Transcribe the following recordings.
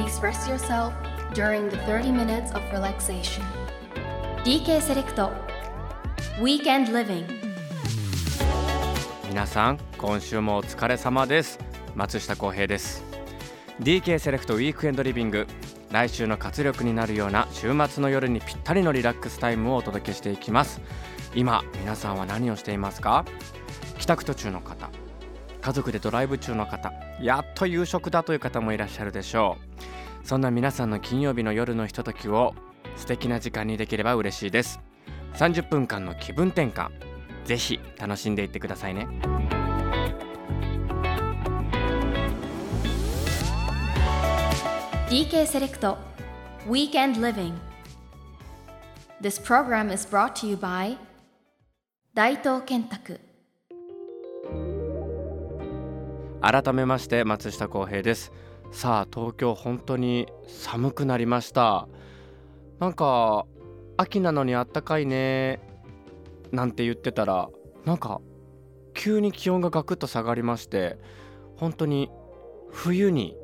please rest yourself during the 30 minutes of relaxation. DK セレクト Weekend Living. 皆さん今週もお疲れ様です。松下洸平です。DK セレクトウィークエンドリビング来週の活力になるような週末の夜にぴったりのリラックスタイムをお届けしていきます。今皆さんは何をしていますか？帰宅途中の方。家族でドライブ中の方。やっと夕食だという方もいらっしゃるでしょう。そんな皆さんの金曜日の夜のひとときを素敵な時間にできれば嬉しいです。30分間の気分転換。ぜひ楽しんでいってくださいね。DK セレクト Weekend Living. This program is brought to you by 大東建託改めまして松下洸平ですさあ東京本当に寒くなりました。なんか秋なのにあったかいねなんて言ってたらなんか急に気温がガクッと下がりまして本当に冬に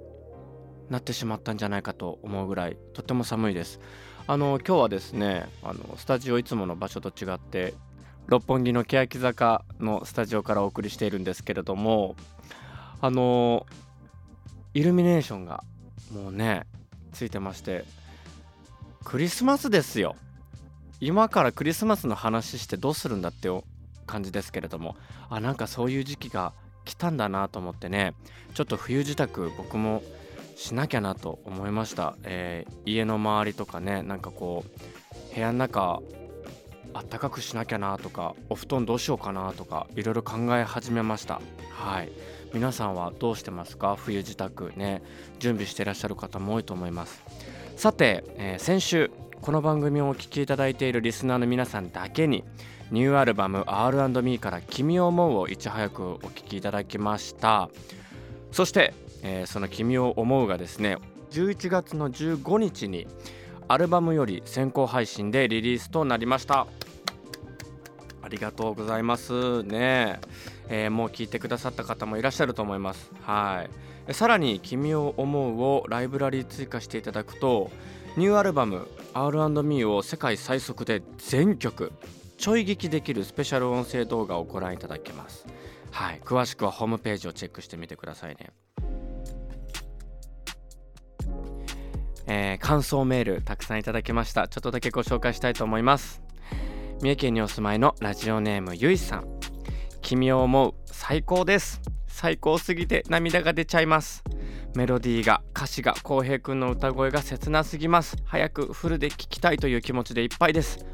なってしまったんじゃないかと思うぐらいとっても寒いです。あの今日はですねあのスタジオいつもの場所と違って六本木の欅坂のスタジオからお送りしているんですけれどもあのイルミネーションがもうねついてましてクリスマスですよ。今からクリスマスの話してどうするんだって感じですけれどもあなんかそういう時期が来たんだなと思ってねちょっと冬支度僕もしなきゃなと思いました、えー、家の周りとかねなんかこう部屋の中あったかくしなきゃなとかお布団どうしようかなとかいろいろ考え始めました。はい。皆さんはどうしてますか？冬支度ね準備してらっしゃる方も多いと思います。さて、えー、先週この番組をお聴きいただいているリスナーの皆さんだけにニューアルバム R&Me から「君を思う」をいち早くお聴きいただきました。そしてえー、その「君を思う」がですね11月の15日にアルバムより先行配信でリリースとなりました。ありがとうございますね、えー、もう聞いてくださった方もいらっしゃると思います。はい。さらに「君を思う」をライブラリー追加していただくとニューアルバム R&Me を世界最速で全曲ちょい聞きできるスペシャル音声動画をご覧いただけます。はい。詳しくはホームページをチェックしてみてくださいね。えー、感想メールたくさんいただきました。ちょっとだけご紹介したいと思います。三重県にお住まいのラジオネームゆいさん。君を思う最高です。最高すぎて涙が出ちゃいます。メロディーが歌詞が浩平くんの歌声が切なすぎます。早くフルで聴きたいという気持ちでいっぱいです。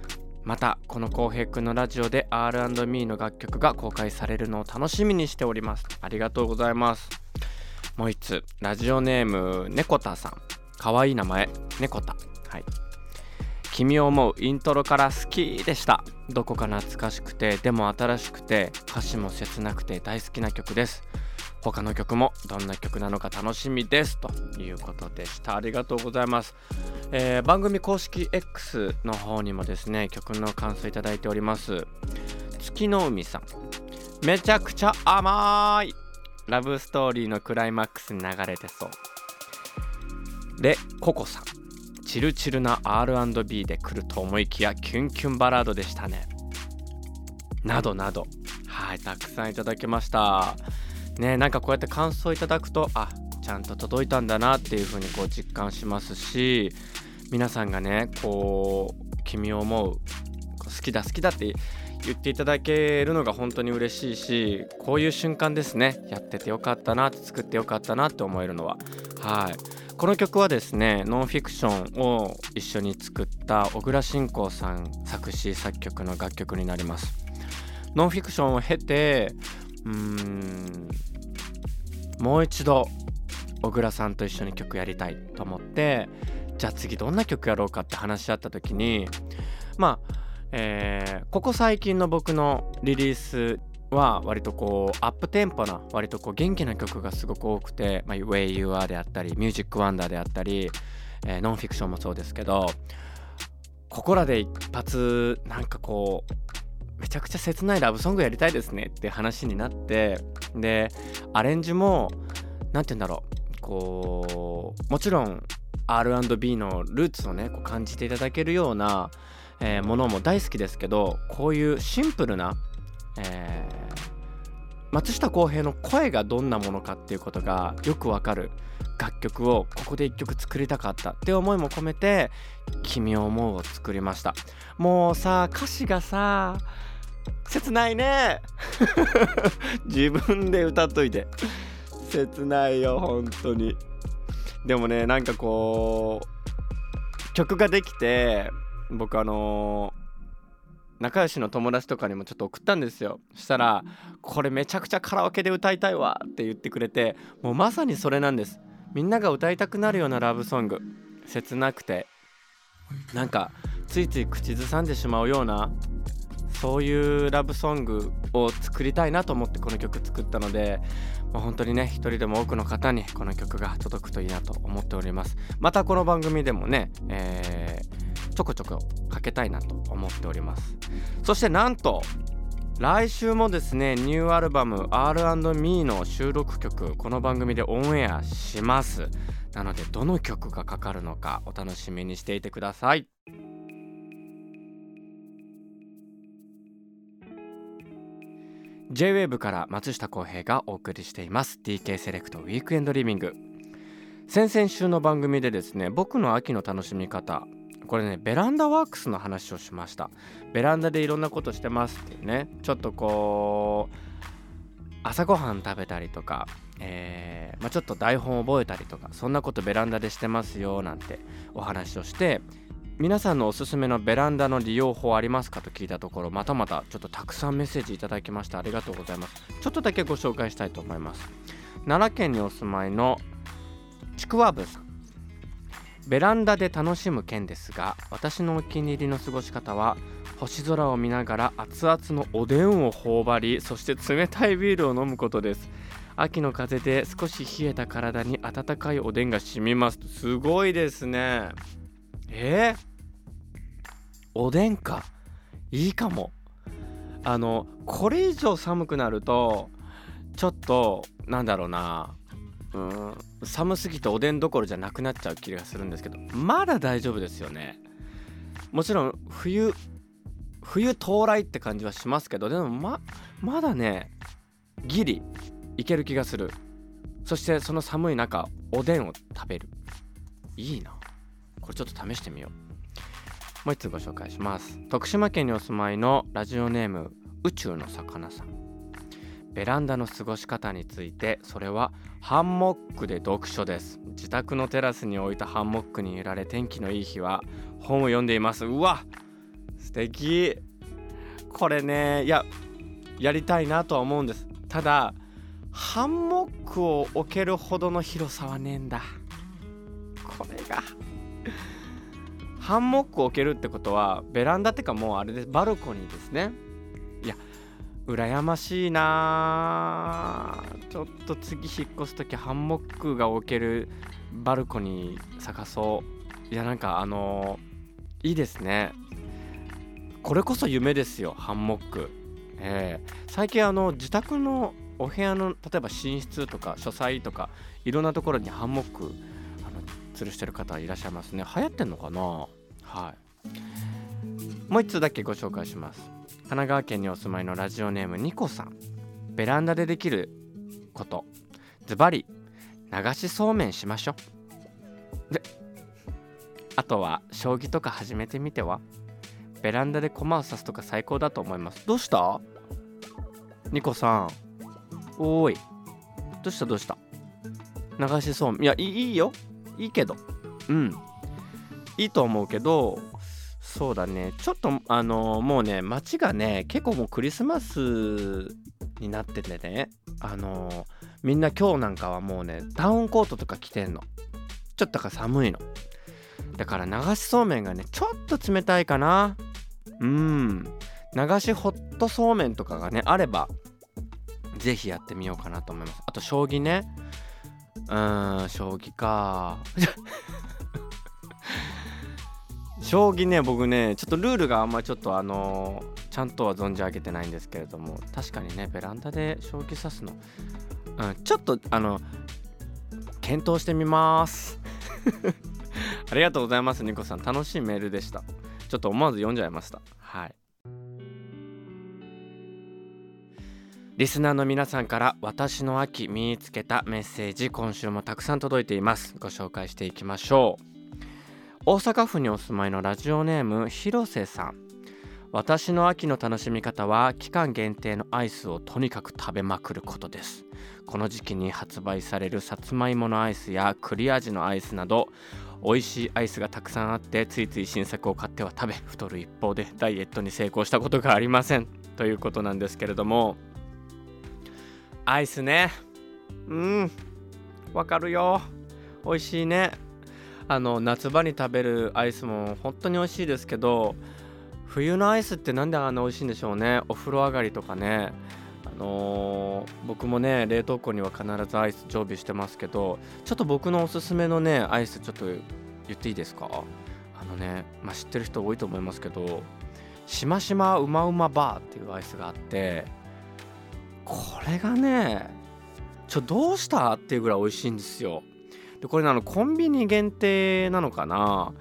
またこの浩平くんのラジオで R&Me の楽曲が公開されるのを楽しみにしております。ありがとうございます。もう一つラジオネーム猫田さん。可愛い名前猫田はい。君を思うイントロから好きでした。どこか懐かしくてでも新しくて歌詞も切なくて大好きな曲です。他の曲もどんな曲なのか楽しみです。ということでした。ありがとうございます、えー、番組公式 X の方にもですね曲の感想いただいております。月の海さん。めちゃくちゃ甘い。ラブストーリーのクライマックスに流れてそう。でココさん。チルチルな R&B で来ると思いきやキュンキュンバラードでしたね。などなど。はいたくさんいただきました。ねなんかこうやって感想いただくとあちゃんと届いたんだなっていう風にこう実感しますし皆さんがねこう君を思う好きだ好きだって言っていただけるのが本当に嬉しいしこういう瞬間ですね。やっててよかったな作ってよかったなって思えるのは。はい。この曲はですねノンフィクションを一緒に作った小倉信仰さん作詞作曲の楽曲になります。ノンフィクションを経てうんもう一度小倉さんと一緒に曲やりたいと思ってじゃあ次どんな曲やろうかって話し合った時にまあえー、ここ最近の僕のリリースは割とこうアップテンポな割とこう元気な曲がすごく多くて「まあ、Way You Are」であったり「Music Wonder」であったり、えー、ノンフィクションもそうですけどここらで一発なんかこうめちゃくちゃ切ないラブソングやりたいですねって話になってでアレンジも何て言うんだろうこうもちろん R&B のルーツをねこう感じていただけるような、えーものも大好きですけどこういうシンプルな、えー松下洸平の声がどんなものかっていうことがよくわかる。楽曲をここで一曲作りたかったって思いも込めて「君を思う」を作りました。もうさ歌詞がさ切ないね。自分で歌っといて。切ないよ本当に。でもねなんかこう曲ができて僕あの仲良しの友達とかにもちょっと送ったんですよ。そしたら「これめちゃくちゃカラオケで歌いたいわ」って言ってくれてもうまさにそれなんです。みんなが歌いたくなるようなラブソング。切なくて。なんかついつい口ずさんでしまうようなそういうラブソングを作りたいなと思ってこの曲作ったので、まあ、本当にね一人でも多くの方にこの曲が届くといいなと思っております。またこの番組でもね、えーちょこちょこかけたいなと思っております。そしてなんと来週もですねニューアルバム R&Me の収録曲この番組でオンエアします。なのでどの曲がかかるのかお楽しみにしていてください。J-WAVE から松下洸平がお送りしています。DK セレクトウィークエンドリビング先々週の番組でですね僕の秋の楽しみ方これねベランダワークスの話をしました。ベランダでいろんなことしてますっていうね。ちょっとこう朝ごはん食べたりとか、えーまあ、ちょっと台本覚えたりとかそんなことベランダでしてますよなんてお話をして皆さんのおすすめのベランダの利用法ありますかと聞いたところまたまたちょっとたくさんメッセージいただきました。ありがとうございます。ちょっとだけご紹介したいと思います。奈良県にお住まいのちくわぶさん。ベランダで楽しむ件ですが私のお気に入りの過ごし方は星空を見ながら熱々のおでんを頬張りそして冷たいビールを飲むことです。秋の風で少し冷えた体に温かいおでんが染みます。すごいですね。え？ー、おでんか。いいかも。あのこれ以上寒くなるとちょっとなんだろうな。うん。寒すぎておでんどころじゃなくなっちゃう気がするんですけどまだ大丈夫ですよね。もちろん冬冬到来って感じはしますけどでもままだねギリいける気がする。そしてその寒い中おでんを食べる。いいな。これちょっと試してみよう。もう一つご紹介します。徳島県にお住まいのラジオネーム宇宙の魚さん。ベランダの過ごし方についてそれはハンモックで読書です。自宅のテラスに置いたハンモックに揺られ天気のいい日は本を読んでいます。うわ素敵。これねいややりたいなとは思うんです。ただハンモックを置けるほどの広さはねえんだ。これが。ハンモックを置けるってことはベランダってかもうあれです。バルコニーですね。羨ましいな。ちょっと次引っ越す時ハンモックが置けるバルコニー探そう。いやなんかあのー、いいですね。これこそ夢ですよハンモック。えー、最近あの自宅のお部屋の例えば寝室とか書斎とかいろんなところにハンモックあの吊るしてる方いらっしゃいますね。流行ってんのかな？はい。もう一つだけご紹介します。神奈川県にお住まいのラジオネームニコさん。ベランダでできること。ズバリ流しそうめんしましょう。であとは将棋とか始めてみては？ベランダで駒を刺すとか最高だと思います。どうした？ニコさん。おーい。どうした？どうした？流しそうめん。いやいいよ。いいけど。うん。いいと思うけどそうだね。ちょっとあのもうね街がね結構もうクリスマスになっててね。あのみんな今日なんかはもうねダウンコートとか着てんの。ちょっとか寒いの。だから流しそうめんがねちょっと冷たいかな。うん。流しホットそうめんとかがねあればぜひやってみようかなと思います。あと将棋ね。うーん将棋か。将棋ね僕ねちょっとルールがあんまりちょっとあのーちゃんとは存じ上げてないんですけれども確かにねベランダで将棋指すの、うん、ちょっとあの検討してみます。ありがとうございますニコさん。楽しいメールでした。ちょっと思わず読んじゃいました。はい。リスナーの皆さんから私の秋見につけたメッセージ今週もたくさん届いています。ご紹介していきましょう。大阪府にお住まいのラジオネーム広瀬さん。私の秋の楽しみ方は期間限定のアイスをとにかく食べまくることです。この時期に発売されるさつまいものアイスや栗味のアイスなど美味しいアイスがたくさんあってついつい新作を買っては食べ太る一方でダイエットに成功したことがありません。ということなんですけれどもアイスね。うん。わかるよ。美味しいね。あの夏場に食べるアイスも本当に美味しいですけど冬のアイスってなんであんな美味しいんでしょうね。お風呂上がりとかね。あのー、僕もね冷凍庫には必ずアイス常備してますけどちょっと僕のおすすめのねアイスちょっと言っていいですか？あのね、まあ、知ってる人多いと思いますけどしましまうまうまバーっていうアイスがあってこれがねちょどうしたっていうぐらい美味しいんですよ。でこれあのコンビニ限定なのかな？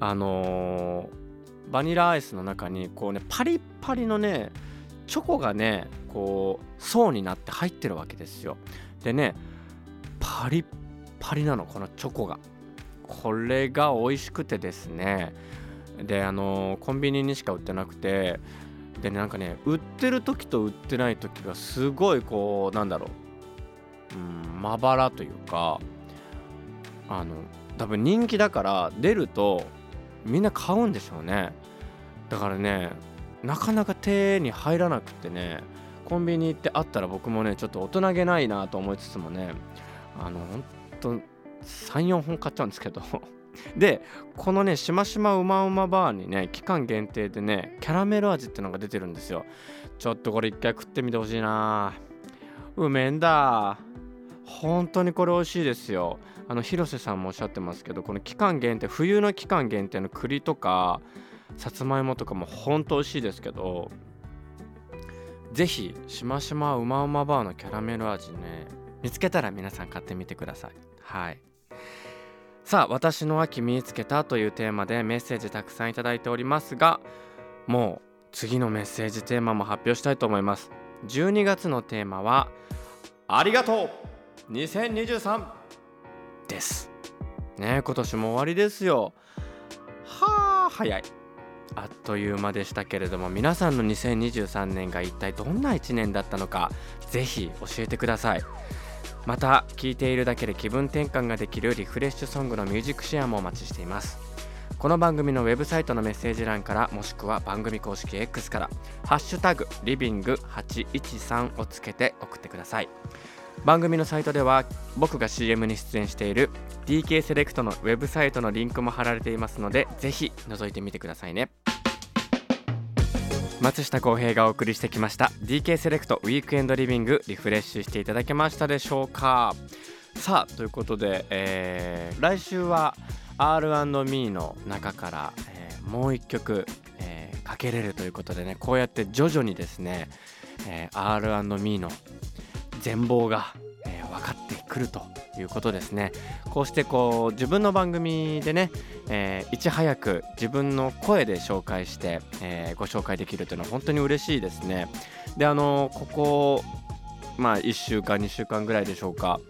あのーバニラアイスの中にこうねパリッパリのねチョコがねこう層になって入ってるわけですよ。でねパリッパリなのこのチョコが。これが美味しくてですね。であのコンビニにしか売ってなくて。でなんかね売ってる時と売ってない時がすごいこうなんだろう。うんまばらというか。あの多分人気だから出るとみんな買うんでしょうね。だからねなかなか手に入らなくてねコンビニ行ってあったら僕もねちょっと大人げないなと思いつつもねあのほんと34本買っちゃうんですけど。でこのねしましまうまうまバーにね期間限定でねキャラメル味ってのが出てるんですよ。ちょっとこれ一回食ってみてほしいな。うめんだ。本当にこれ美味しいですよ。あの広瀬さんもおっしゃってますけどこの期間限定冬の期間限定の栗とかさつまいもとかも本当美味しいですけどぜひしましまうまうまバーのキャラメル味ね見つけたら皆さん買ってみてください。はい。さあ私の秋見つけたというテーマでメッセージたくさんいただいておりますがもう次のメッセージテーマも発表したいと思います。12月のテーマはありがとう !2023 です。ね今年も終わりですよ。はあ早い。あっという間でしたけれども皆さんの2023年が一体どんな1年だったのかぜひ教えてください。また聴いているだけで気分転換ができるリフレッシュソングのミュージックシェアもお待ちしています。この番組のウェブサイトのメッセージ欄からもしくは番組公式 X から「ハッシュタグリビング813」をつけて送ってください。番組のサイトでは僕が CM に出演している DK セレクトのウェブサイトのリンクも貼られていますのでぜひ覗いてみてくださいね。松下洸平がお送りしてきました DK セレクトウィークエンドリビングリフレッシュしていただけましたでしょうか？さあということで、えー、来週は R&Me の中から、えー、もう一曲、えー、かけれるということでねこうやって徐々にですね、えー、R&Me の全貌が、えー、分かってくるということですね。こうしてこう自分の番組でね、えー、いち早く自分の声で紹介して、えー、ご紹介できるというのは本当に嬉しいですね。であのここまあ1週間2週間ぐらいでしょうか。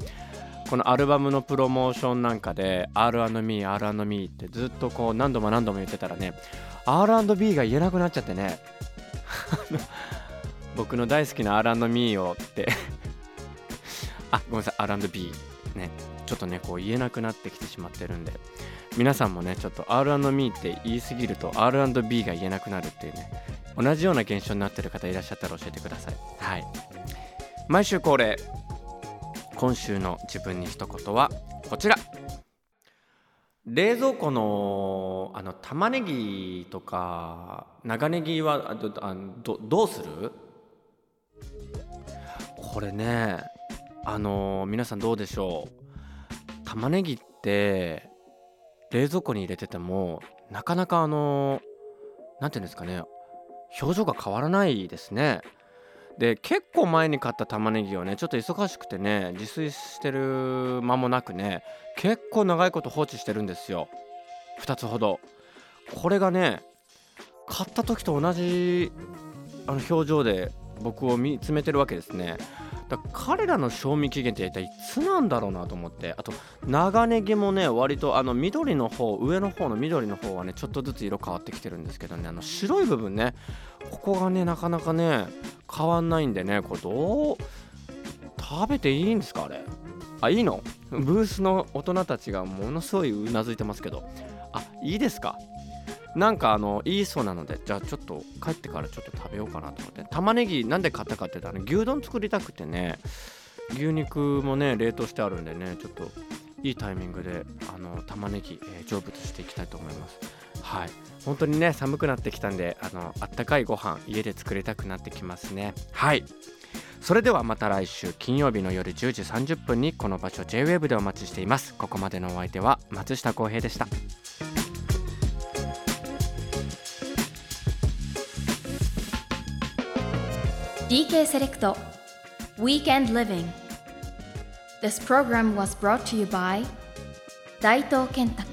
このアルバムのプロモーションなんかで R&Me、R&Me ってずっとこう何度も何度も言ってたらね R&B が言えなくなっちゃってね。僕の大好きな R&Me をってあごめんなさい。R&B ね。ちょっとねこう言えなくなってきてしまってるんで。皆さんもねちょっと R&Me って言いすぎると R&B が言えなくなるっていうね。同じような現象になってる方いらっしゃったら教えてください。はい。毎週恒例。今週の自分に一言はこちら。冷蔵庫のあの玉ねぎとか長ネギはどどどうする？これねあのー、皆さんどうでしょう。玉ねぎって冷蔵庫に入れててもなかなかあの何、ー、て言うんですかね。表情が変わらないですね。で結構前に買った玉ねぎをねちょっと忙しくてね自炊してる間もなくね結構長いこと放置してるんですよ。2つほど。これがね買った時と同じあの表情で僕を見つめてるわけですね。だ彼らの賞味期限って一体いつなんだろうなと思ってあと長ネギもね割とあの緑の方上の方の緑の方はねちょっとずつ色変わってきてるんですけどねあの白い部分ねここがねなかなかね変わんないんでねこれどう食べていいんですかあれ。あいいの？ブースの大人たちがものすごいうなずいてますけど。あいいですか？なんかあのいいそうなのでじゃあちょっと帰ってからちょっと食べようかなと思って。玉ねぎなんで買ったかって言ったら牛丼作りたくてね牛肉もね冷凍してあるんでねちょっといいタイミングであの玉ねぎ、えー、成仏していきたいと思います。はい。本当にね寒くなってきたんであのあったかいご飯家で作りたくなってきますね。はい。それではまた来週金曜日の夜10時30分にこの場所 JWAVE でお待ちしています。ここまでのお相手は松下洸平でした。DK セレクト Weekend Living This program was brought to you by 大東建託